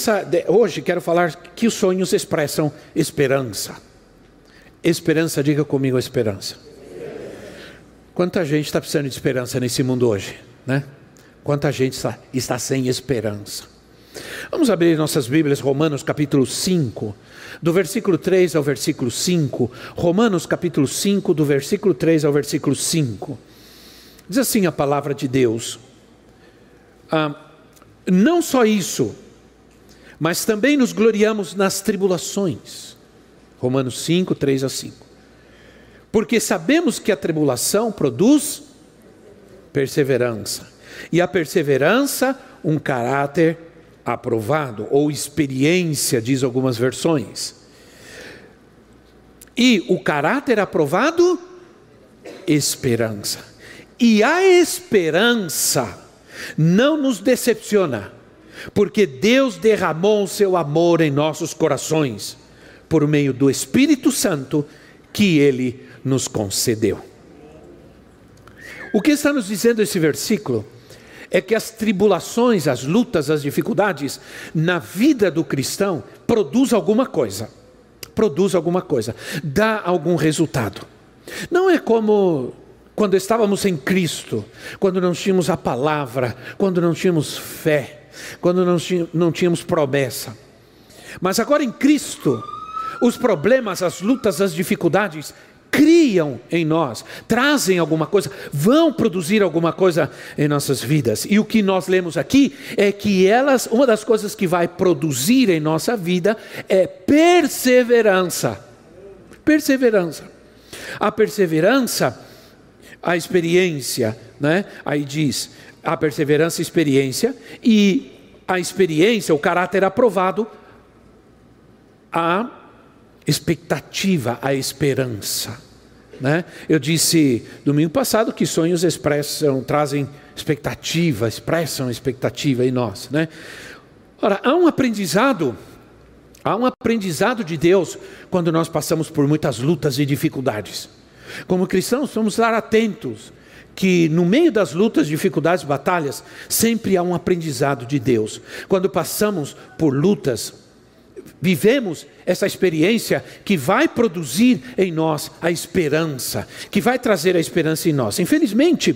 Essa, hoje quero falar que os sonhos expressam esperança. Esperança, diga comigo esperança. Quanta gente está precisando de esperança nesse mundo hoje, né? Quanta gente está, está sem esperança. Vamos abrir nossas Bíblias, Romanos capítulo 5, do versículo 3 ao versículo 5. Romanos capítulo 5, do versículo 3 ao versículo 5. Diz assim a palavra de Deus: ah, Não só isso, mas também nos gloriamos nas tribulações. Romanos 5, 3 a 5. Porque sabemos que a tribulação produz perseverança, e a perseverança, um caráter aprovado, ou experiência, diz algumas versões. E o caráter aprovado, esperança. E a esperança não nos decepciona porque Deus derramou o seu amor em nossos corações por meio do Espírito Santo que ele nos concedeu. O que está nos dizendo esse versículo é que as tribulações, as lutas, as dificuldades na vida do cristão produz alguma coisa. Produz alguma coisa, dá algum resultado. Não é como quando estávamos em Cristo, quando não tínhamos a palavra, quando não tínhamos fé quando não tínhamos promessa. Mas agora em Cristo, os problemas, as lutas, as dificuldades criam em nós, trazem alguma coisa, vão produzir alguma coisa em nossas vidas. E o que nós lemos aqui é que elas, uma das coisas que vai produzir em nossa vida é perseverança. Perseverança. A perseverança, a experiência, né? Aí diz, a perseverança, experiência e a experiência, o caráter aprovado, a expectativa, a esperança. Né? Eu disse domingo passado que sonhos expressam, trazem expectativa, expressam expectativa em nós. Né? Ora, há um aprendizado, há um aprendizado de Deus quando nós passamos por muitas lutas e dificuldades. Como cristãos, vamos estar atentos que no meio das lutas, dificuldades, batalhas, sempre há um aprendizado de Deus. Quando passamos por lutas, vivemos essa experiência que vai produzir em nós a esperança, que vai trazer a esperança em nós. Infelizmente,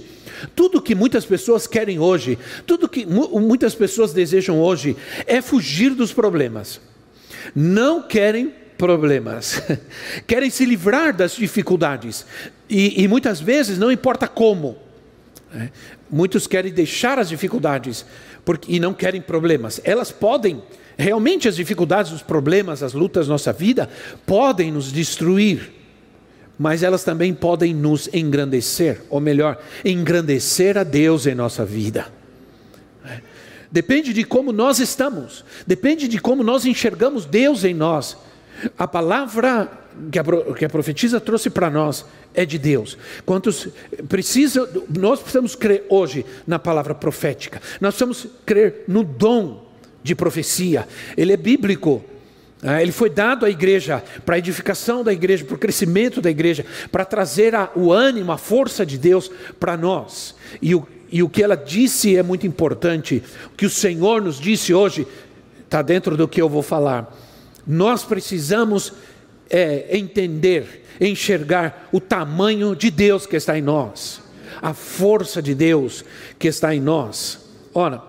tudo que muitas pessoas querem hoje, tudo que muitas pessoas desejam hoje é fugir dos problemas. Não querem problemas, querem se livrar das dificuldades, e, e muitas vezes não importa como. Né? Muitos querem deixar as dificuldades porque, e não querem problemas. Elas podem, realmente, as dificuldades, os problemas, as lutas nossa vida, podem nos destruir, mas elas também podem nos engrandecer, ou melhor, engrandecer a Deus em nossa vida. Depende de como nós estamos, depende de como nós enxergamos Deus em nós. A palavra que a, que a profetisa trouxe para nós é de Deus. Quantos precisam, nós precisamos crer hoje na palavra profética. Nós precisamos crer no dom de profecia. Ele é bíblico. Ah, ele foi dado à igreja para a edificação da igreja, para o crescimento da igreja, para trazer a, o ânimo, a força de Deus para nós. E o, e o que ela disse é muito importante. O que o Senhor nos disse hoje está dentro do que eu vou falar. Nós precisamos é, entender, enxergar o tamanho de Deus que está em nós, a força de Deus que está em nós. Ora,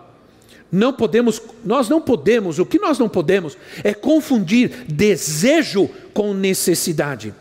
não podemos, nós não podemos, o que nós não podemos é confundir desejo com necessidade.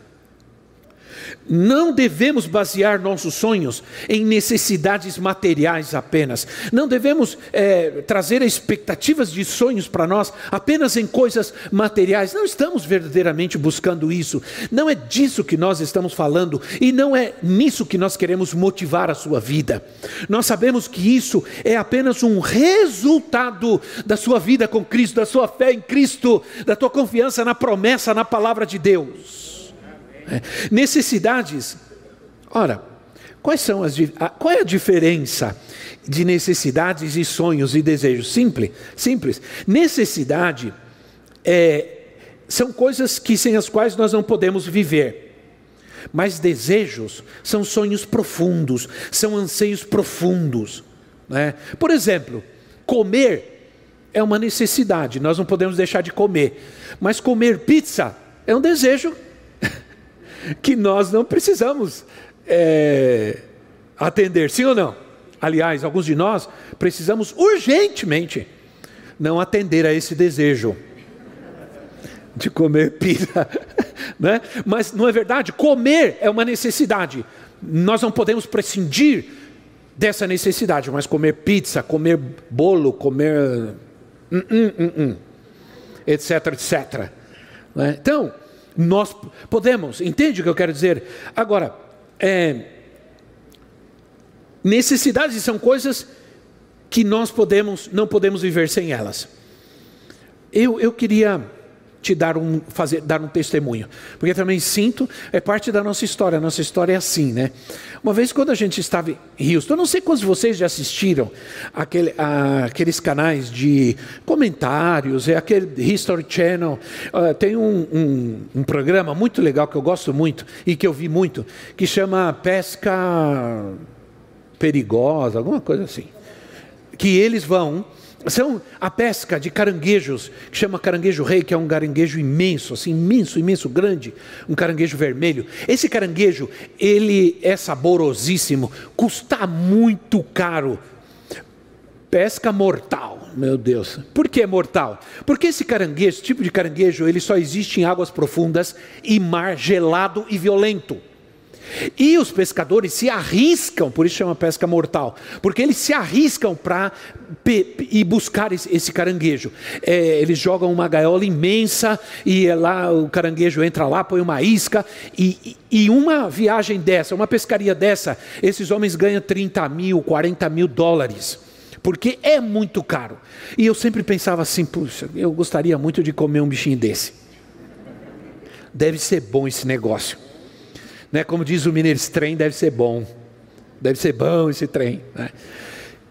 Não devemos basear nossos sonhos em necessidades materiais apenas. Não devemos é, trazer expectativas de sonhos para nós apenas em coisas materiais. Não estamos verdadeiramente buscando isso. Não é disso que nós estamos falando e não é nisso que nós queremos motivar a sua vida. Nós sabemos que isso é apenas um resultado da sua vida com Cristo, da sua fé em Cristo, da tua confiança na promessa, na palavra de Deus. É. Necessidades. Ora, quais são as, qual é a diferença de necessidades e sonhos e desejos? Simples, simples. Necessidade é, são coisas que sem as quais nós não podemos viver. Mas desejos são sonhos profundos, são anseios profundos. Né? Por exemplo, comer é uma necessidade, nós não podemos deixar de comer. Mas comer pizza é um desejo que nós não precisamos é, atender, sim ou não? Aliás, alguns de nós precisamos urgentemente não atender a esse desejo de comer pizza, né? Mas não é verdade? Comer é uma necessidade. Nós não podemos prescindir dessa necessidade, mas comer pizza, comer bolo, comer hum, hum, hum, hum etc, etc. Né? Então, nós podemos, entende o que eu quero dizer? Agora, é, necessidades são coisas que nós podemos, não podemos viver sem elas. Eu, eu queria te dar um, fazer, dar um testemunho. Porque também sinto, é parte da nossa história. A nossa história é assim, né? Uma vez quando a gente estava em Houston, eu não sei quantos de vocês já assistiram aquele, a, aqueles canais de comentários, é aquele History Channel. Uh, tem um, um, um programa muito legal que eu gosto muito e que eu vi muito, que chama Pesca Perigosa, alguma coisa assim. Que eles vão são a pesca de caranguejos, que chama caranguejo rei, que é um caranguejo imenso, assim, imenso, imenso, grande, um caranguejo vermelho. Esse caranguejo, ele é saborosíssimo, custa muito caro. Pesca mortal, meu Deus. Por que mortal? Porque esse caranguejo, esse tipo de caranguejo, ele só existe em águas profundas e mar gelado e violento. E os pescadores se arriscam, por isso chama pesca mortal, porque eles se arriscam para ir buscar esse, caranguejo. É, eles jogam uma gaiola imensa e é lá o caranguejo entra lá, põe uma isca. E, e uma viagem dessa, uma pescaria dessa, esses homens ganham 30 mil, 40 mil dólares porque é muito caro. E eu sempre pensava assim: puxa, eu gostaria muito de comer um bichinho desse. Deve ser bom esse negócio. Né? Como diz o mineiro, esse trem deve ser bom. Deve ser bom esse trem. Né?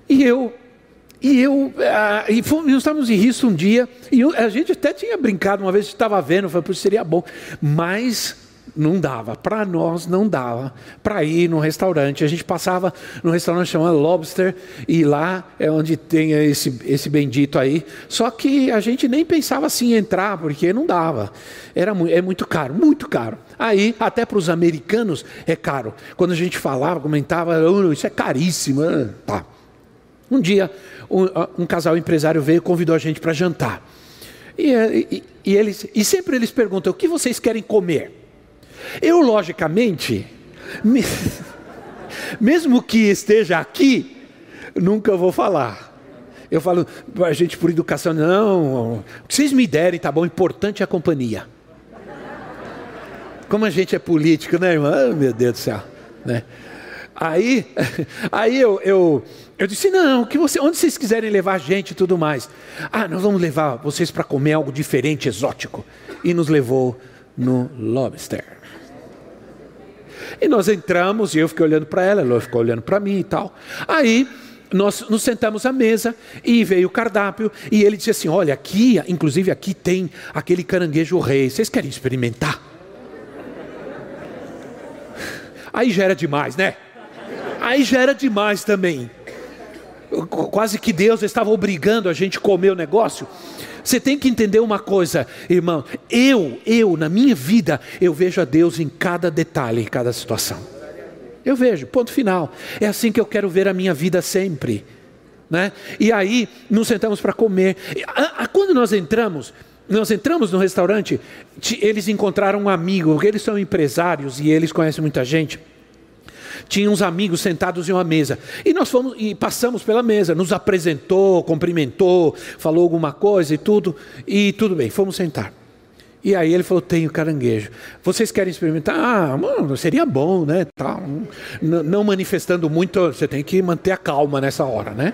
E eu e eu, ah, e fomos, nós estávamos em risco um dia, e eu, a gente até tinha brincado, uma vez estava vendo, falei, seria bom, mas não dava, para nós não dava para ir num restaurante. A gente passava num restaurante chamado Lobster e lá é onde tem esse, esse bendito aí. Só que a gente nem pensava assim em entrar, porque não dava. Era é muito caro, muito caro. Aí, até para os americanos é caro. Quando a gente falava, comentava, oh, isso é caríssimo. Tá. Um dia, um, um casal empresário veio e convidou a gente para jantar. E, e, e, eles, e sempre eles perguntam: o que vocês querem comer? Eu, logicamente, mesmo que esteja aqui, nunca vou falar. Eu falo, a gente por educação, não, o que vocês me derem, tá bom, importante é a companhia. Como a gente é político, né, irmão? Oh, meu Deus do céu. Né? Aí, aí eu, eu, eu disse, não, que você, onde vocês quiserem levar a gente e tudo mais. Ah, nós vamos levar vocês para comer algo diferente, exótico. E nos levou no Lobster. E nós entramos e eu fiquei olhando para ela, ela ficou olhando para mim e tal. Aí nós nos sentamos à mesa e veio o cardápio e ele disse assim: Olha, aqui, inclusive aqui tem aquele caranguejo rei, vocês querem experimentar? Aí já era demais, né? Aí já era demais também. Quase que Deus estava obrigando a gente a comer o negócio. Você tem que entender uma coisa, irmão. Eu, eu, na minha vida, eu vejo a Deus em cada detalhe, em cada situação. Eu vejo, ponto final. É assim que eu quero ver a minha vida sempre. Né? E aí, nos sentamos para comer. Quando nós entramos, nós entramos no restaurante, eles encontraram um amigo, eles são empresários e eles conhecem muita gente. Tinha uns amigos sentados em uma mesa. E nós fomos e passamos pela mesa, nos apresentou, cumprimentou, falou alguma coisa e tudo. E tudo bem, fomos sentar. E aí ele falou: tenho caranguejo. Vocês querem experimentar? Ah, mano, seria bom, né? Não manifestando muito, você tem que manter a calma nessa hora, né?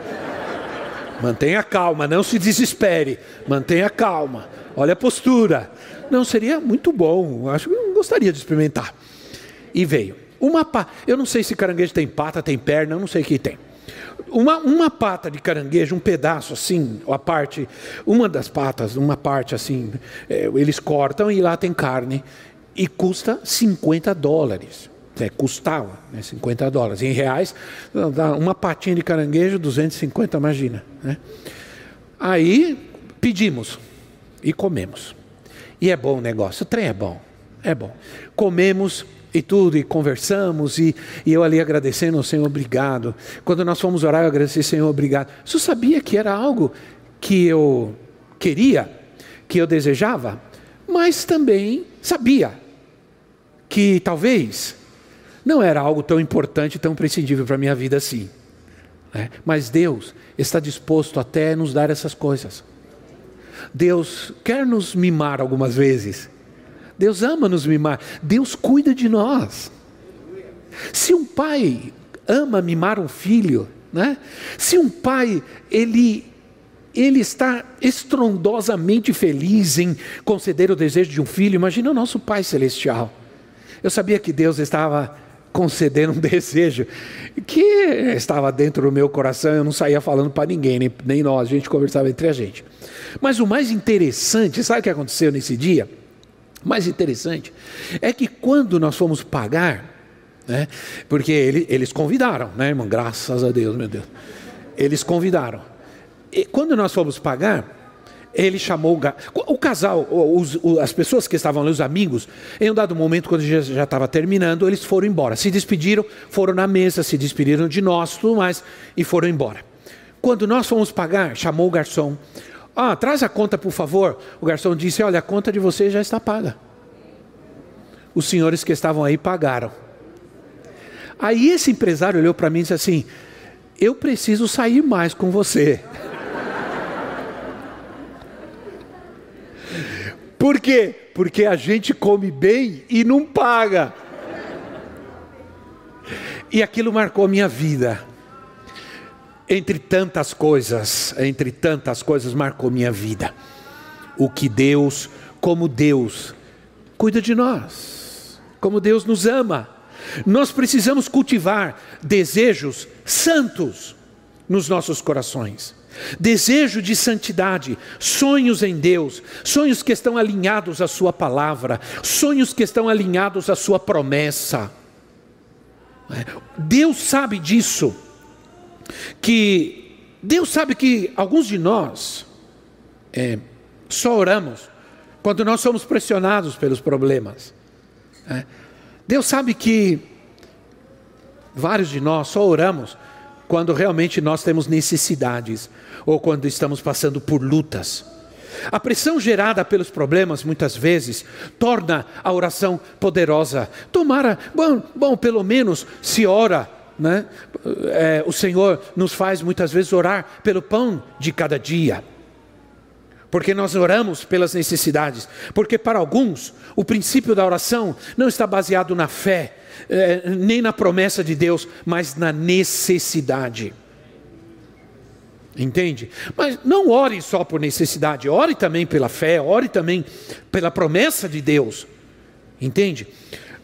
Mantenha calma, não se desespere. Mantenha calma. Olha a postura. Não, seria muito bom. Acho que eu gostaria de experimentar. E veio. Uma pá. Eu não sei se caranguejo tem pata, tem perna, eu não sei o que tem. Uma, uma pata de caranguejo, um pedaço assim, a parte, uma das patas, uma parte assim, é, eles cortam e lá tem carne. E custa 50 dólares. É, custava né, 50 dólares. Em reais, uma patinha de caranguejo, 250, imagina. Né? Aí pedimos e comemos. E é bom o negócio, o trem é bom, é bom. Comemos e tudo, e conversamos, e, e eu ali agradecendo ao Senhor, obrigado. Quando nós fomos orar, eu agradeci, Senhor, obrigado. Você sabia que era algo que eu queria, que eu desejava, mas também sabia que talvez não era algo tão importante, tão prescindível para a minha vida assim. Né? Mas Deus está disposto até nos dar essas coisas. Deus quer nos mimar algumas vezes. Deus ama nos mimar. Deus cuida de nós. Se um pai ama mimar um filho, né? Se um pai ele ele está estrondosamente feliz em conceder o desejo de um filho, imagina o nosso Pai celestial. Eu sabia que Deus estava concedendo um desejo que estava dentro do meu coração, eu não saía falando para ninguém, nem, nem nós, a gente conversava entre a gente. Mas o mais interessante, sabe o que aconteceu nesse dia? Mais interessante é que quando nós fomos pagar, né, porque ele, eles convidaram, né, irmão? Graças a Deus, meu Deus. Eles convidaram. E quando nós fomos pagar, ele chamou o, o casal, os, as pessoas que estavam ali, os amigos, em um dado momento, quando já estava terminando, eles foram embora. Se despediram, foram na mesa, se despediram de nós, tudo mais, e foram embora. Quando nós fomos pagar, chamou o garçom. Ah, traz a conta, por favor. O garçom disse: Olha, a conta de vocês já está paga. Os senhores que estavam aí pagaram. Aí esse empresário olhou para mim e disse assim: Eu preciso sair mais com você. Por quê? Porque a gente come bem e não paga. E aquilo marcou a minha vida. Entre tantas coisas, entre tantas coisas, marcou minha vida. O que Deus, como Deus, cuida de nós, como Deus nos ama. Nós precisamos cultivar desejos santos nos nossos corações desejo de santidade, sonhos em Deus, sonhos que estão alinhados à Sua palavra, sonhos que estão alinhados à Sua promessa. Deus sabe disso, que Deus sabe que alguns de nós é, só oramos quando nós somos pressionados pelos problemas. É. Deus sabe que vários de nós só oramos quando realmente nós temos necessidades ou quando estamos passando por lutas. A pressão gerada pelos problemas, muitas vezes, torna a oração poderosa. Tomara, bom, bom pelo menos se ora, né? É, o Senhor nos faz muitas vezes orar pelo pão de cada dia. Porque nós oramos pelas necessidades. Porque para alguns, o princípio da oração não está baseado na fé, é, nem na promessa de Deus, mas na necessidade. Entende? Mas não ore só por necessidade, ore também pela fé, ore também pela promessa de Deus. Entende?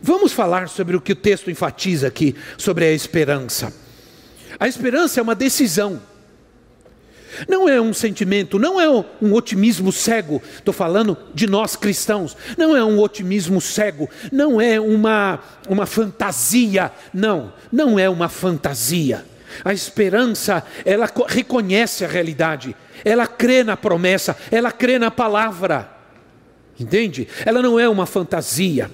Vamos falar sobre o que o texto enfatiza aqui, sobre a esperança. A esperança é uma decisão. Não é um sentimento, não é um otimismo cego. Estou falando de nós cristãos. Não é um otimismo cego, não é uma, uma fantasia. Não, não é uma fantasia. A esperança, ela reconhece a realidade, ela crê na promessa, ela crê na palavra. Entende? Ela não é uma fantasia.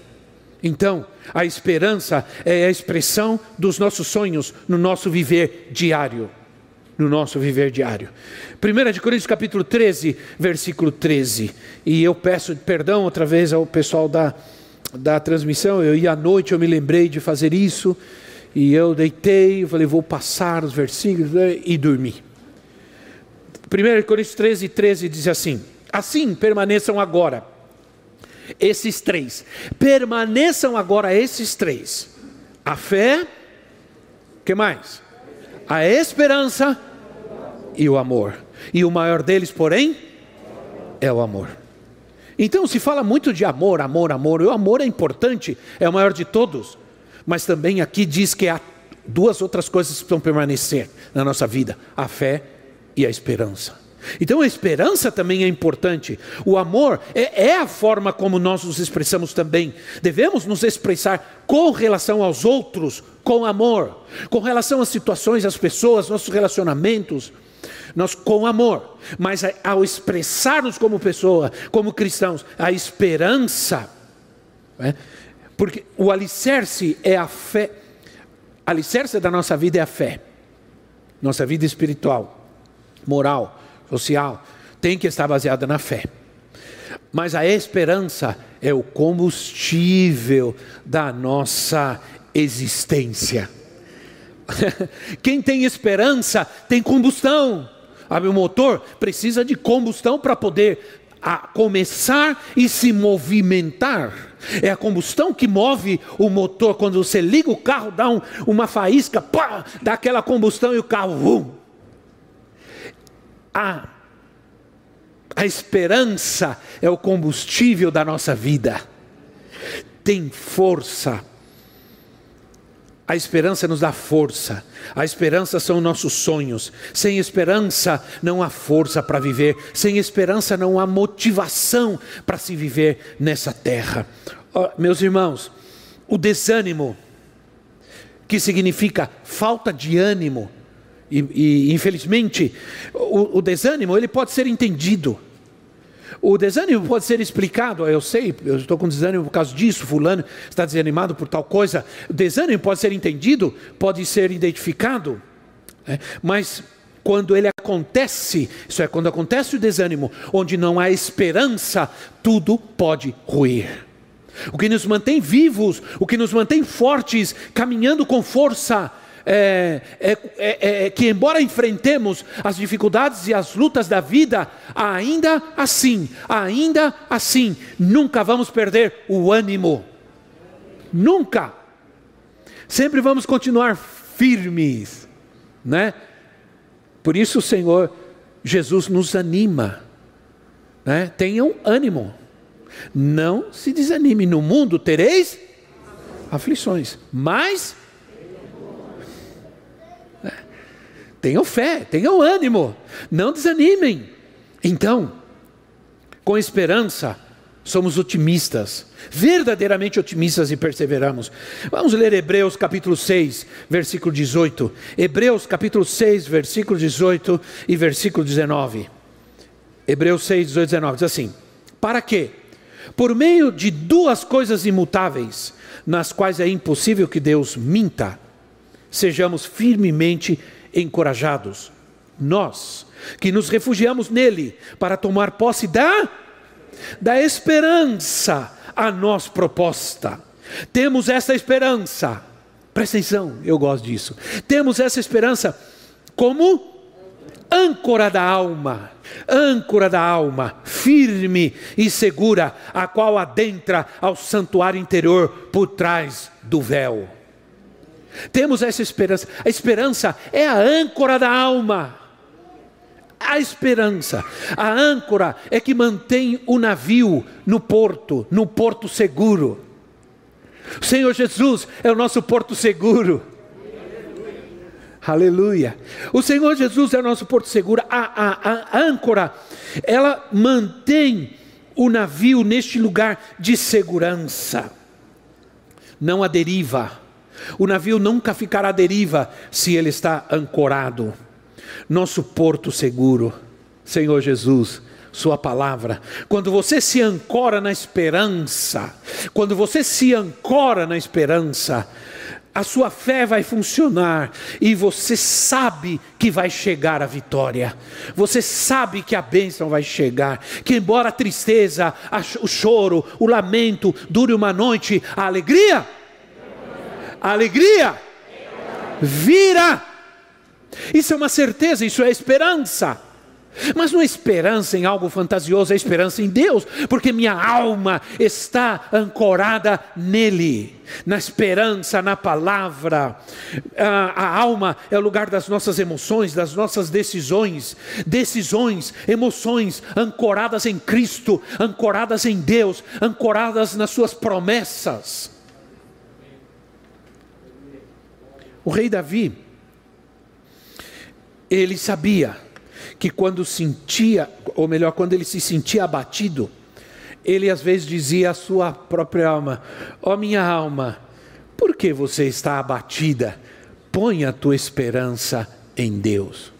Então, a esperança é a expressão dos nossos sonhos no nosso viver diário. no nosso viver diário. 1 de Coríntios capítulo 13, versículo 13. E eu peço perdão outra vez ao pessoal da, da transmissão. Eu ia à noite, eu me lembrei de fazer isso. E eu deitei, falei, vou passar os versículos né, e dormi. 1 Coríntios 13, 13 diz assim: Assim permaneçam agora esses três. Permaneçam agora esses três: a fé, que mais? A esperança e o amor. E o maior deles, porém, é o amor. Então se fala muito de amor, amor, amor. O amor é importante, é o maior de todos. Mas também aqui diz que há duas outras coisas que precisam permanecer na nossa vida: a fé e a esperança. Então a esperança também é importante. O amor é, é, a forma como nós nos expressamos também. Devemos nos expressar com relação aos outros, com amor, com relação às situações, às pessoas, nossos relacionamentos, nós com amor. Mas ao expressarmos como pessoa, como cristãos, a esperança, né? porque o alicerce é a fé. Alicerce da nossa vida é a fé, nossa vida espiritual, moral social, tem que estar baseada na fé. Mas a esperança é o combustível da nossa existência. Quem tem esperança tem combustão. O motor precisa de combustão para poder a começar e se movimentar. É a combustão que move o motor. Quando você liga o carro, dá um, uma faísca, pá, dá aquela combustão e o carro. Vum, a, a esperança é o combustível da nossa vida, tem força. A esperança nos dá força, a esperança são nossos sonhos. Sem esperança não há força para viver, sem esperança não há motivação para se viver nessa terra. Oh, meus irmãos, o desânimo, que significa falta de ânimo, e, e infelizmente, o, o desânimo ele pode ser entendido. O desânimo pode ser explicado, eu sei, eu estou com desânimo por causa disso, fulano está desanimado por tal coisa. O desânimo pode ser entendido, pode ser identificado, né? mas quando ele acontece, isso é, quando acontece o desânimo, onde não há esperança, tudo pode ruir. O que nos mantém vivos, o que nos mantém fortes, caminhando com força, é, é, é, é, que, embora enfrentemos as dificuldades e as lutas da vida, ainda assim, ainda assim, nunca vamos perder o ânimo. Nunca. Sempre vamos continuar firmes, né? Por isso o Senhor Jesus nos anima, né? Tenham ânimo. Não se desanime. No mundo tereis aflições, mas Tenham fé, tenham ânimo, não desanimem. Então, com esperança, somos otimistas, verdadeiramente otimistas e perseveramos. Vamos ler Hebreus capítulo 6, versículo 18. Hebreus capítulo 6, versículo 18 e versículo 19. Hebreus 6, 18 e 19 diz assim: Para que, por meio de duas coisas imutáveis, nas quais é impossível que Deus minta, sejamos firmemente encorajados. Nós, que nos refugiamos nele para tomar posse da, da esperança a nós proposta. Temos essa esperança, presta atenção, eu gosto disso. Temos essa esperança como âncora da alma, âncora da alma, firme e segura, a qual adentra ao santuário interior por trás do véu. Temos essa esperança. A esperança é a âncora da alma. A esperança, a âncora é que mantém o navio no porto, no porto seguro. O Senhor Jesus é o nosso porto seguro. Aleluia. O Senhor Jesus é o nosso porto seguro. A, a, a âncora, ela mantém o navio neste lugar de segurança. Não a deriva o navio nunca ficará à deriva se ele está ancorado. Nosso porto seguro, Senhor Jesus, Sua palavra. Quando você se ancora na esperança, quando você se ancora na esperança, a sua fé vai funcionar e você sabe que vai chegar a vitória. Você sabe que a bênção vai chegar. Que embora a tristeza, o choro, o lamento dure uma noite, a alegria, a alegria vira. Isso é uma certeza, isso é esperança. Mas não é esperança em algo fantasioso, é esperança em Deus, porque minha alma está ancorada nele, na esperança, na palavra. A, a, alma é o lugar das nossas emoções, das nossas decisões, decisões, emoções ancoradas em Cristo, ancoradas em Deus, ancoradas nas Suas promessas. O rei Davi, ele sabia que quando sentia, ou melhor, quando ele se sentia abatido, ele às vezes dizia à sua própria alma: Ó oh, minha alma, por que você está abatida? Põe a tua esperança em Deus.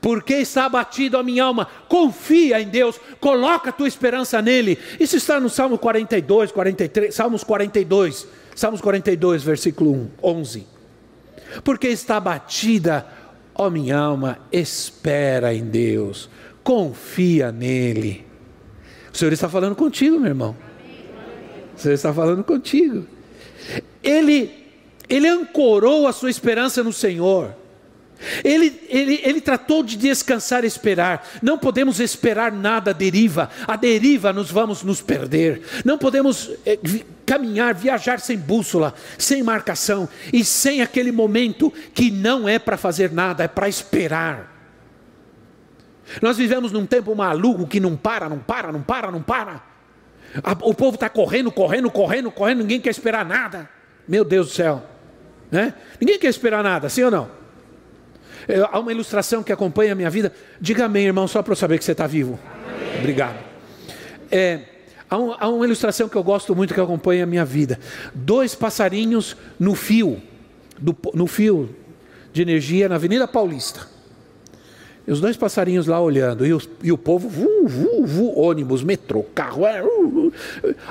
Por que está abatido a minha alma? Confia em Deus, coloca a tua esperança nele. Isso está no Salmo 42, 43, Salmos 42, Salmos 42, versículo 1, 11. Porque está abatida Ó minha alma, espera em Deus, confia nele. O Senhor está falando contigo, meu irmão. O Senhor está falando contigo. Ele, ele ancorou a sua esperança no Senhor. Ele, ele, ele tratou de descansar e esperar. Não podemos esperar nada à deriva. A deriva nos vamos nos perder. Não podemos é, caminhar, viajar sem bússola, sem marcação e sem aquele momento que não é para fazer nada, é para esperar. Nós vivemos num tempo maluco que não para, não para, não para, não para. O povo está correndo, correndo, correndo, correndo, ninguém quer esperar nada. Meu Deus do céu. Né? Ninguém quer esperar nada, sim ou não? Há uma ilustração que acompanha a minha vida. Diga amém, irmão, só para eu saber que você está vivo. Amém. Obrigado. É, há, um, há, uma ilustração que eu gosto muito que acompanha a minha vida. Dois passarinhos no fio, do, no fio de energia na Avenida Paulista. E os dois passarinhos lá olhando, e, e o povo, vu, vu, vu, ônibus, metrô, carro. É, uh, uh.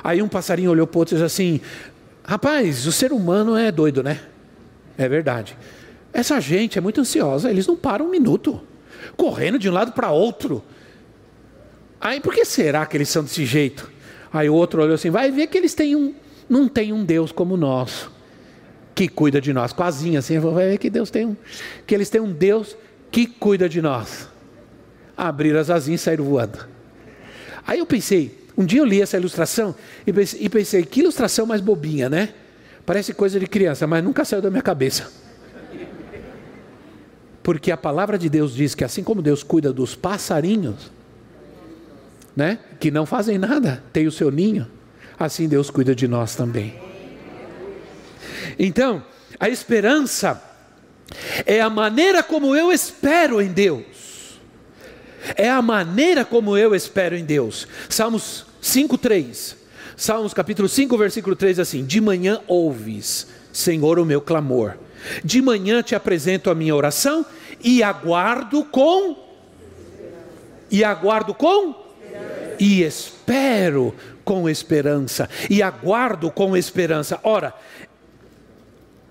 Aí um passarinho olhou para o outro e disse assim: Rapaz, o ser humano é doido, né? É verdade. Essa gente é muito ansiosa, eles não param um minuto, correndo de um lado para outro. Aí por que será que eles são desse jeito? Aí o outro olhou assim, vai ver que eles têm um, não tem um Deus como o nosso, que cuida de nós. Quasinha assim, vai ver que Deus tem um, que eles têm um Deus que cuida de nós. Abriram as asinhas e saíram voando. Aí eu pensei, um dia eu li essa ilustração e pensei, e pensei, que ilustração mais bobinha, né? Parece coisa de criança, mas nunca saiu da minha cabeça. Porque a palavra de Deus diz que assim como Deus cuida dos passarinhos, né, que não fazem nada, tem o seu ninho, assim Deus cuida de nós também. Então, a esperança é a maneira como eu espero em Deus. É a maneira como eu espero em Deus. Salmos 5:3. Salmos capítulo 5, versículo 3 assim: De manhã ouves, Senhor, o meu clamor de manhã te apresento a minha oração e aguardo com e aguardo com e espero com esperança e aguardo com esperança. Ora,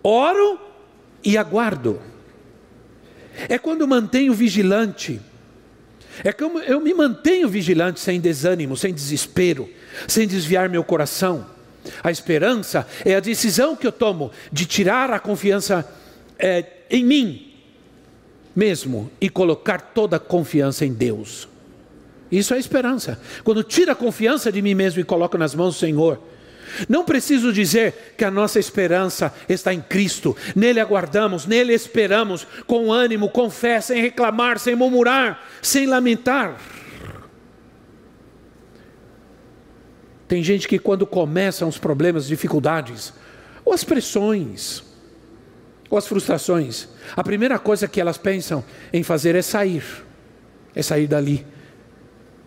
oro e aguardo. É quando mantenho vigilante. É como eu me mantenho vigilante sem desânimo, sem desespero, sem desviar meu coração. A esperança é a decisão que eu tomo de tirar a confiança é, em mim mesmo e colocar toda a confiança em Deus. Isso é esperança. Quando tira a confiança de mim mesmo e coloco nas mãos do Senhor. Não preciso dizer que a nossa esperança está em Cristo, nele aguardamos, nele esperamos, com ânimo, com fé, sem reclamar, sem murmurar, sem lamentar. Tem gente que quando começam os problemas, dificuldades, ou as pressões, ou as frustrações, a primeira coisa que elas pensam em fazer é sair, é sair dali.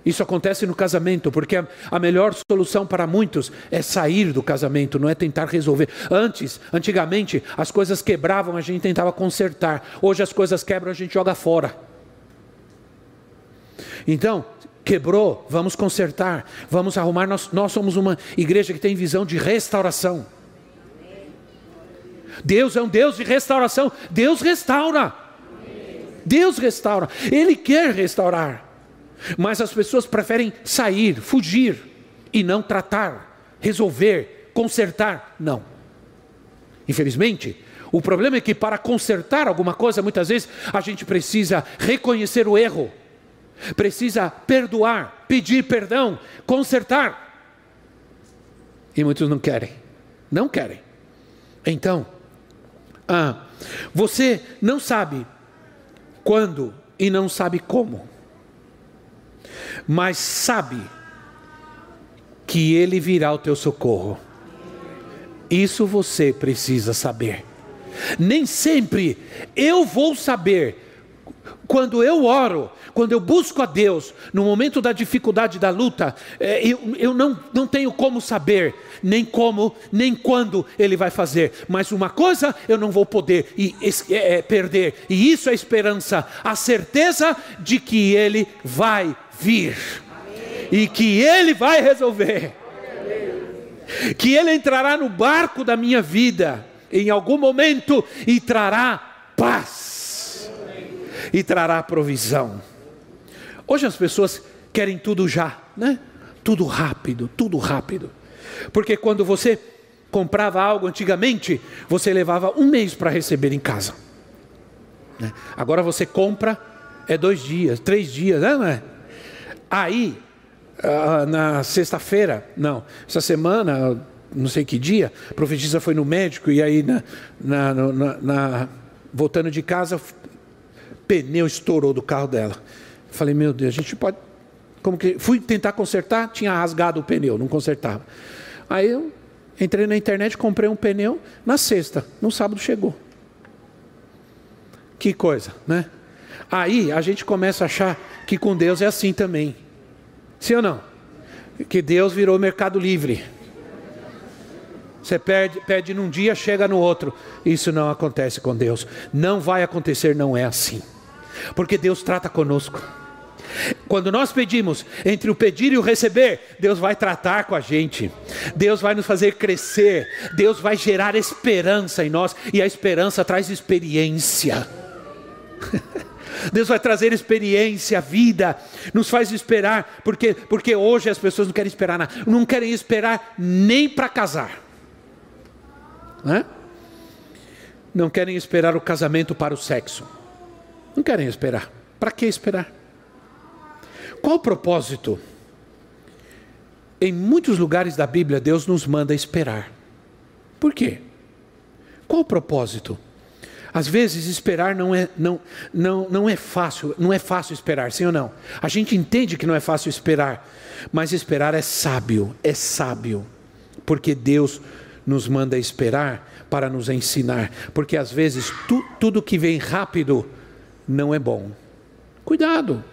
Isso acontece no casamento, porque a, melhor solução para muitos é sair do casamento, não é tentar resolver. Antes, antigamente, as coisas quebravam, a gente tentava consertar. Hoje as coisas quebram, a gente joga fora. Então, quebrou, vamos consertar, vamos arrumar. Nós, nós somos uma igreja que tem visão de restauração. Deus é um Deus de restauração. Deus restaura. Deus restaura. Ele quer restaurar. Mas as pessoas preferem sair, fugir e não tratar, resolver, consertar. Não. Infelizmente, o problema é que para consertar alguma coisa, muitas vezes a gente precisa reconhecer o erro, precisa perdoar, pedir perdão, consertar. E muitos não querem, não querem. Então, ah, você não sabe quando e não sabe como, mas sabe que Ele virá ao teu socorro. Isso você precisa saber. Nem sempre eu vou saber quando eu oro, quando eu busco a Deus, no momento da dificuldade da luta, é, eu, eu não, não tenho como saber, nem como, nem quando Ele vai fazer, mas uma coisa eu não vou poder e, é, é, perder, e isso é esperança, a certeza de que Ele vai vir e que Ele vai resolver, que Ele entrará no barco da minha vida em algum momento e trará paz e trará provisão. Hoje as pessoas querem tudo já, né? Tudo rápido, tudo rápido. Porque quando você comprava algo antigamente, você levava um mês para receber em casa. Né? Agora você compra, é dois dias, três dias, né? Aí, ah, na sexta-feira, não, essa semana, não sei que dia, a profetisa foi no médico e aí na, na, na, na voltando de casa, pneu estourou do carro dela. Falei, meu Deus, a gente pode. Como que. Fui tentar consertar, tinha rasgado o pneu, não consertava. Aí eu entrei na internet, comprei um pneu na sexta, no sábado chegou. Que coisa, né? Aí a gente começa a achar que com Deus é assim também. Sim ou não? Que Deus virou mercado livre. Você pede, pede num dia, chega no outro. Isso não acontece com Deus. Não vai acontecer, não é assim. Porque Deus trata conosco. Quando nós pedimos, entre o pedir e o receber, Deus vai tratar com a gente, Deus vai nos fazer crescer, Deus vai gerar esperança em nós, e a esperança traz experiência. Deus vai trazer experiência, vida, nos faz esperar, porque, porque hoje as pessoas não querem esperar nada, não querem esperar nem para casar, né? não querem esperar o casamento para o sexo, não querem esperar, para que esperar? Qual o propósito? Em muitos lugares da Bíblia, Deus nos manda esperar. Por quê? Qual o propósito? Às vezes esperar não é, não, não, não é fácil, não é fácil esperar, sim ou não? A gente entende que não é fácil esperar, mas esperar é sábio, é sábio, porque Deus nos manda esperar para nos ensinar, porque às vezes tu, tudo que vem rápido não é bom. Cuidado,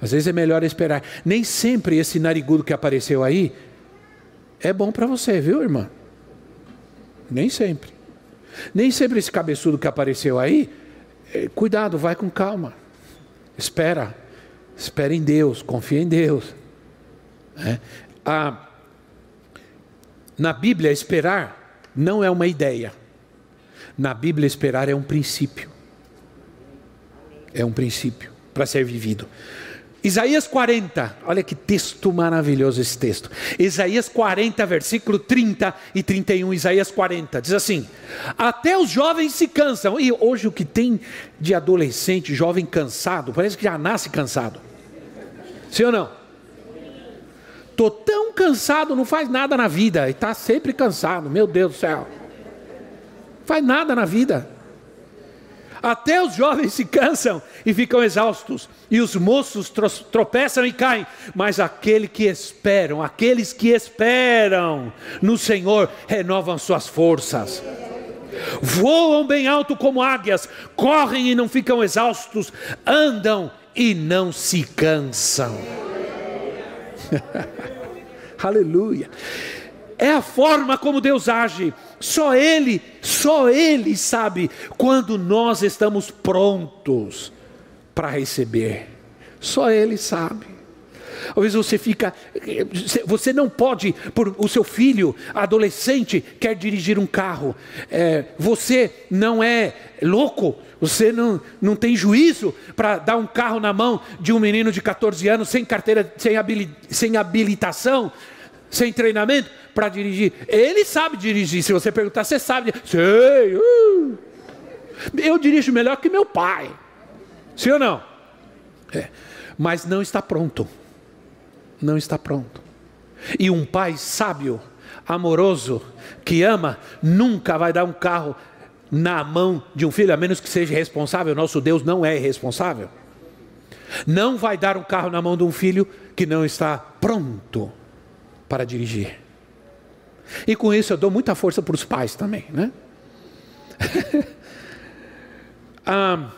às vezes é melhor esperar. Nem sempre esse narigudo que apareceu aí é bom para você, viu, irmã? Nem sempre. Nem sempre esse cabeçudo que apareceu aí, é, cuidado, vai com calma. Espera. Espera em Deus, confia em Deus. É. Ah, na Bíblia, esperar não é uma ideia. Na Bíblia, esperar é um princípio. É um princípio para ser vivido. Isaías 40, olha que texto maravilhoso esse texto. Isaías 40, versículo 30 e 31. Isaías 40 diz assim: Até os jovens se cansam. E hoje o que tem de adolescente, jovem cansado, parece que já nasce cansado. Sim ou não? Estou tão cansado, não faz nada na vida. E está sempre cansado, meu Deus do céu. Faz nada na vida. Até os jovens se cansam e ficam exaustos, e os moços tropeçam e caem, mas aquele que esperam, aqueles que esperam no Senhor, renovam suas forças. Voam bem alto como águias, correm e não ficam exaustos, andam e não se cansam. Aleluia. É a forma como Deus age. Só Ele, só Ele sabe quando nós estamos prontos para receber. Só Ele sabe. Talvez você fica, você não pode, por o seu filho adolescente quer dirigir um carro. É, você não é louco, você não, não tem juízo para dar um carro na mão de um menino de 14 anos sem carteira, sem, habili, sem habilitação, sem treinamento para dirigir. Ele sabe dirigir. Se você perguntar, você sabe? Sei. Uh. Eu dirijo melhor que meu pai. Sim ou não? É. Mas não está pronto não está pronto. E um pai sábio, amoroso, que ama, nunca vai dar um carro na mão de um filho, a menos que seja responsável. Nosso Deus não é irresponsável. Não vai dar um carro na mão de um filho que não está pronto para dirigir. E com isso eu dou muita força para os pais também, né? ah,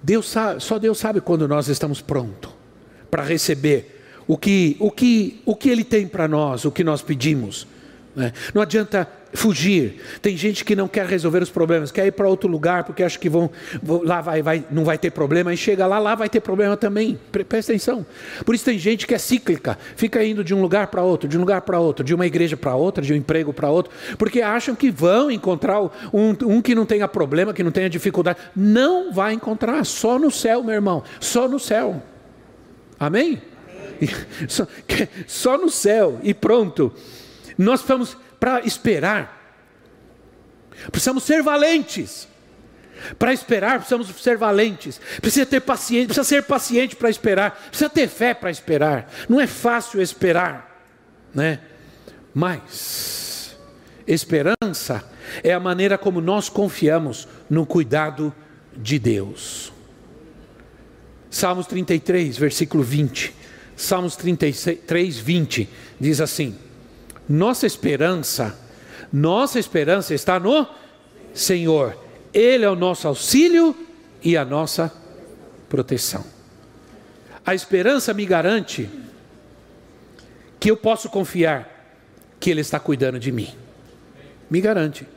Deus sabe, só Deus sabe quando nós estamos prontos para receber o que, o, que, o que Ele tem para nós, o que nós pedimos. Né? Não adianta fugir. Tem gente que não quer resolver os problemas, quer ir para outro lugar porque acha que vão, vão, lá vai, vai, não vai ter problema, e chega lá, lá vai ter problema também. Presta atenção. Por isso tem gente que é cíclica, fica indo de um lugar para outro, de um lugar para outro, de uma igreja para outra, de um emprego para outro, porque acham que vão encontrar um, um que não tenha problema, que não tenha dificuldade. Não vai encontrar, só no céu, meu irmão, só no céu. Amém? Só, só no céu e pronto. Nós precisamos, para esperar, precisamos ser valentes. Para esperar, precisamos ser valentes. Precisa ter paciência, precisa ser paciente para esperar. Precisa ter fé para esperar. Não é fácil esperar, né? Mas esperança é a maneira como nós confiamos no cuidado de Deus. Salmos 33, versículo 20. Salmos 33, 20 diz assim: Nossa esperança, nossa esperança está no Senhor. Ele é o nosso auxílio e a nossa proteção. A esperança me garante que eu posso confiar que Ele está cuidando de mim. Me garante.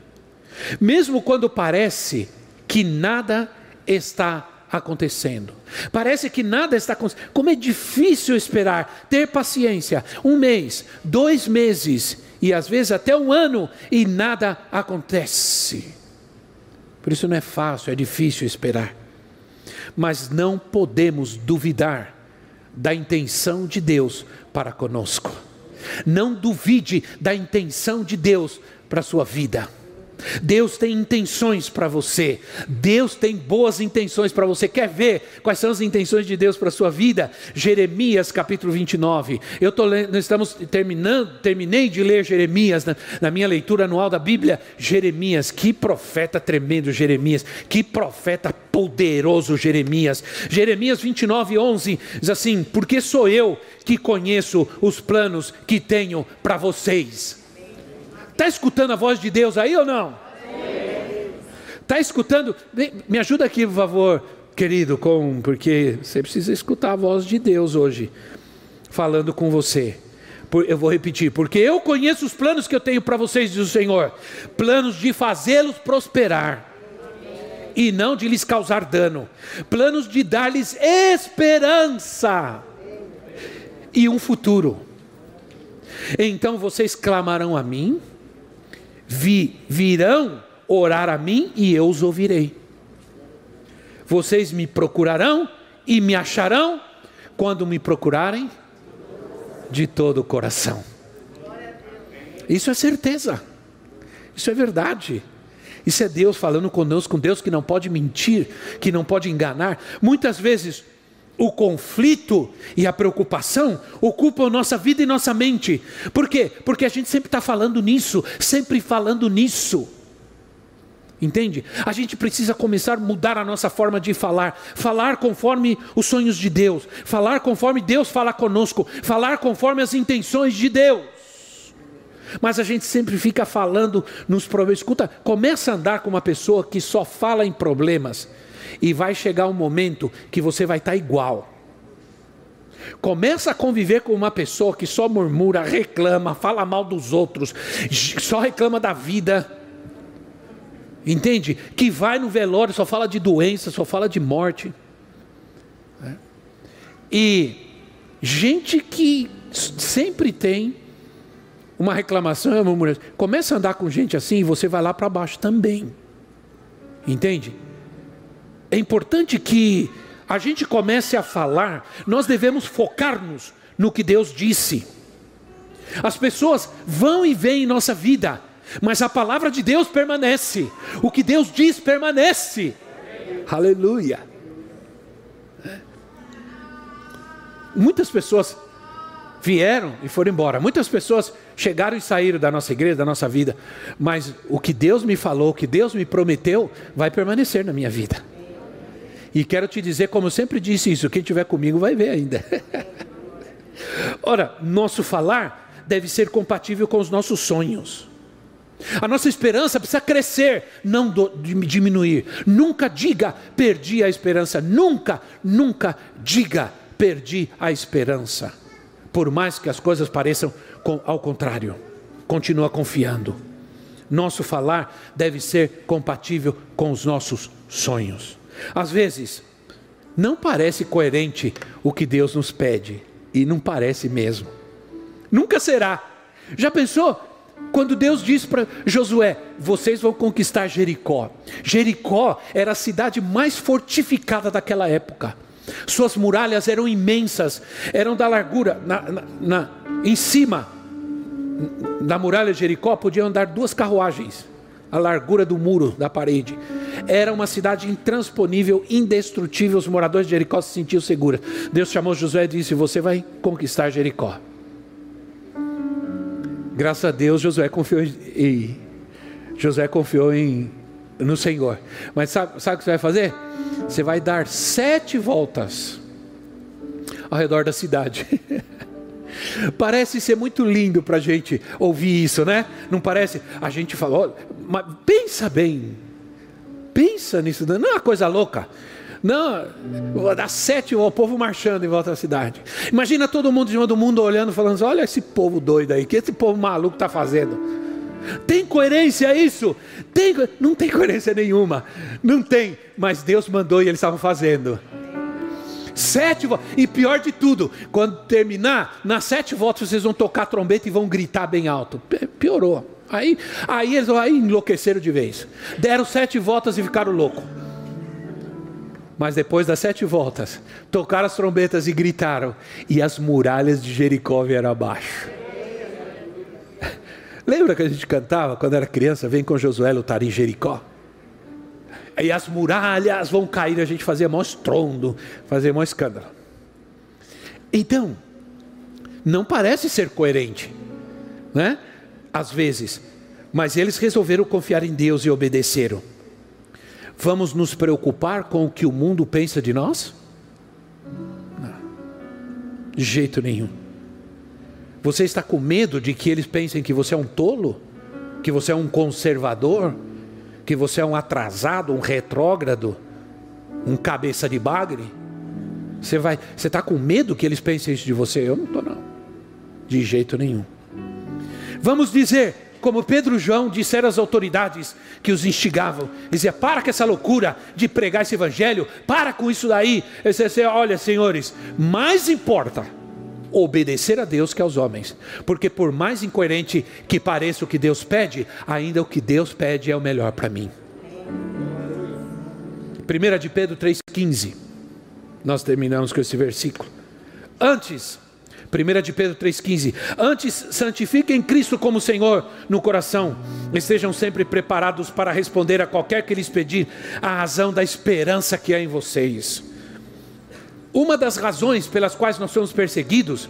Mesmo quando parece que nada está acontecendo. Parece que nada está acontecendo. Como é difícil esperar, ter paciência. Um mês, dois meses e às vezes até um ano e nada acontece. Por isso não é fácil, é difícil esperar. Mas não podemos duvidar da intenção de Deus para conosco. Não duvide da intenção de Deus para a sua vida. Deus tem intenções para você. Deus tem boas intenções para você. Quer ver quais são as intenções de Deus para a sua vida? Jeremias capítulo 29. Eu tô nós estamos terminando, terminei de ler Jeremias na, na minha leitura anual da Bíblia. Jeremias, que profeta tremendo Jeremias, que profeta poderoso Jeremias. Jeremias 29, 11 diz assim: Porque sou eu que conheço os planos que tenho para vocês Está escutando a voz de Deus aí ou não? Está escutando? Me ajuda aqui, por favor, querido, com, porque você precisa escutar a voz de Deus hoje, falando com você. Eu vou repetir, porque eu conheço os planos que eu tenho para vocês, diz o Senhor: planos de fazê-los prosperar e não de lhes causar dano, planos de dar-lhes esperança e um futuro. Então vocês clamarão a mim vi, virão orar a mim e eu os ouvirei. Vocês me procurarão e me acharão quando me procurarem de todo o coração. Isso é certeza, isso é verdade. Isso é Deus falando conosco, com Deus que não pode mentir, que não pode enganar. Muitas vezes o conflito e a preocupação ocupam nossa vida e nossa mente. Por quê? Porque a gente sempre está falando nisso, sempre falando nisso. Entende? A gente precisa começar a mudar a nossa forma de falar, falar conforme os sonhos de Deus, falar conforme Deus fala conosco, falar conforme as intenções de Deus. Mas a gente sempre fica falando nos problemas. Escuta, começa a andar com uma pessoa que só fala em problemas e vai chegar um momento que você vai estar igual. Começa a conviver com uma pessoa que só murmura, reclama, fala mal dos outros, só reclama da vida. Entende? Que vai no velório, só fala de doença, só fala de morte. É. E gente que sempre tem uma reclamação, uma murmuração. Começa a andar com gente assim e você vai lá para baixo também. Entende? É importante que a gente comece a falar, nós devemos focar-nos no que Deus disse. As pessoas vão e vêm em nossa vida, mas a palavra de Deus permanece, o que Deus diz permanece. Aleluia. Muitas pessoas vieram e foram embora. Muitas pessoas chegaram e saíram da nossa igreja, da nossa vida, mas o que Deus me falou, o que Deus me prometeu, vai permanecer na minha vida. E quero te dizer, como eu sempre disse isso, quem estiver comigo vai ver ainda. Ora, nosso falar deve ser compatível com os nossos sonhos. A nossa esperança precisa crescer, não diminuir. Nunca diga perdi a esperança. Nunca, nunca diga perdi a esperança. Por mais que as coisas pareçam ao contrário, continua confiando. Nosso falar deve ser compatível com os nossos sonhos. Às vezes, não parece coerente o que Deus nos pede, e não parece mesmo. Nunca será. Já pensou? Quando Deus disse para Josué: Vocês vão conquistar Jericó. Jericó era a cidade mais fortificada daquela época. Suas muralhas eram imensas, eram da largura, na, na, na, em cima da muralha de Jericó podiam andar duas carruagens, a largura do muro da parede. Era uma cidade intransponível, indestrutível. Os moradores de Jericó se sentiam seguros. Deus chamou Josué e disse: Você vai conquistar Jericó. Graças a Deus, Josué confiou em, Josué confiou em, no Senhor. Mas sabe, sabe o que você vai fazer? Você vai dar sete voltas ao redor da cidade. Parece ser muito lindo para a gente ouvir isso, né? Não parece? A gente falou, mas pensa bem, pensa nisso, não é uma coisa louca. Não, dar sete, o povo marchando em volta da cidade. Imagina todo mundo de todo mundo olhando, falando: olha esse povo doido aí, que esse povo maluco está fazendo. Tem coerência isso? Tem, não tem coerência nenhuma. Não tem, mas Deus mandou e eles estavam fazendo. Sete voltas. E pior de tudo, quando terminar, nas sete voltas vocês vão tocar trombeta e vão gritar bem alto. Piorou. Aí, aí eles aí enlouqueceram de vez. Deram sete voltas e ficaram loucos. Mas depois das sete voltas, tocaram as trombetas e gritaram, e as muralhas de Jericó vieram abaixo. Lembra que a gente cantava quando era criança? Vem com Josué lutar em Jericó e as muralhas vão cair, a gente fazia maior estrondo, fazia maior escândalo. Então, não parece ser coerente, né? Às vezes, mas eles resolveram confiar em Deus e obedeceram. Vamos nos preocupar com o que o mundo pensa de nós? Não, de jeito nenhum. Você está com medo de que eles pensem que você é um tolo? Que você é um conservador? Que você é um atrasado, um retrógrado, um cabeça de bagre? Você vai, você está com medo que eles pensem isso de você? Eu não estou não, de jeito nenhum. Vamos dizer, como Pedro e João disseram às autoridades que os instigavam, dizia: para com essa loucura de pregar esse evangelho, para com isso daí. Eles diziam, olha, senhores, mais importa obedecer a Deus que aos homens, porque por mais incoerente que pareça o que Deus pede, ainda o que Deus pede é o melhor para mim. 1 de Pedro 3,15, nós terminamos com esse versículo. Antes, 1 de Pedro 3,15: Antes santifiquem Cristo como Senhor no coração, estejam sempre preparados para responder a qualquer que lhes pedir, a razão da esperança que há em vocês uma das razões pelas quais nós somos perseguidos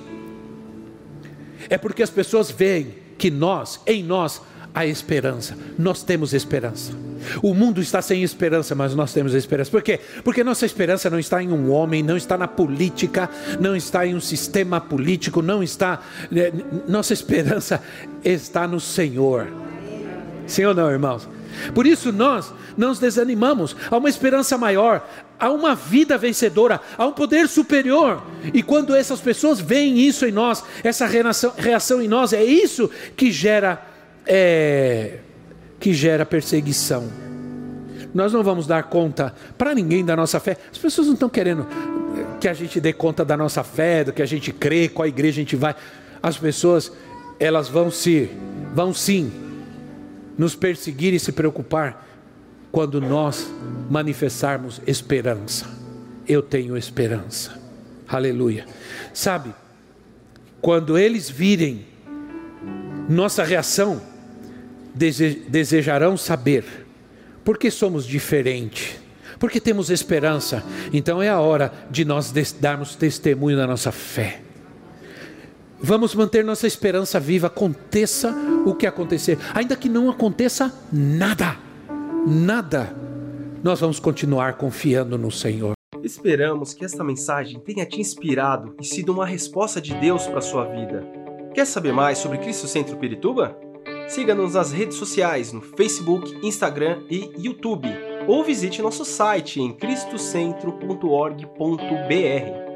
é porque as pessoas veem que nós, em nós, há esperança. Nós temos esperança. O mundo está sem esperança, mas nós temos esperança. Por quê? Porque nossa esperança não está em um homem, não está na política, não está em um sistema político, não está. Né, nossa esperança está no Senhor. Sim ou não, irmãos? Por isso nós não nos desanimamos, há uma esperança maior, há uma vida vencedora, há um poder superior. E quando essas pessoas veem isso em nós, essa reação, reação em nós, é isso que gera é, que gera perseguição. Nós não vamos dar conta para ninguém da nossa fé. As pessoas não estão querendo que a gente dê conta da nossa fé, do que a gente crê, qual igreja a gente vai. As pessoas, elas vão se, vão sim, nos perseguir e se preocupar quando nós manifestarmos esperança. Eu tenho esperança. Aleluia. Sabe, quando eles virem nossa reação, desejarão saber por que somos diferentes, porque temos esperança. Então é a hora de nós darmos testemunho da nossa fé. Vamos manter nossa esperança viva, aconteça o que acontecer, ainda que não aconteça nada, nada, nós vamos continuar confiando no Senhor. Esperamos que esta mensagem tenha te inspirado e sido uma resposta de Deus para a sua vida. Quer saber mais sobre Cristo Centro Pirituba? Siga-nos nas redes sociais no Facebook, Instagram e YouTube, ou visite nosso site em cristocentro.org.br.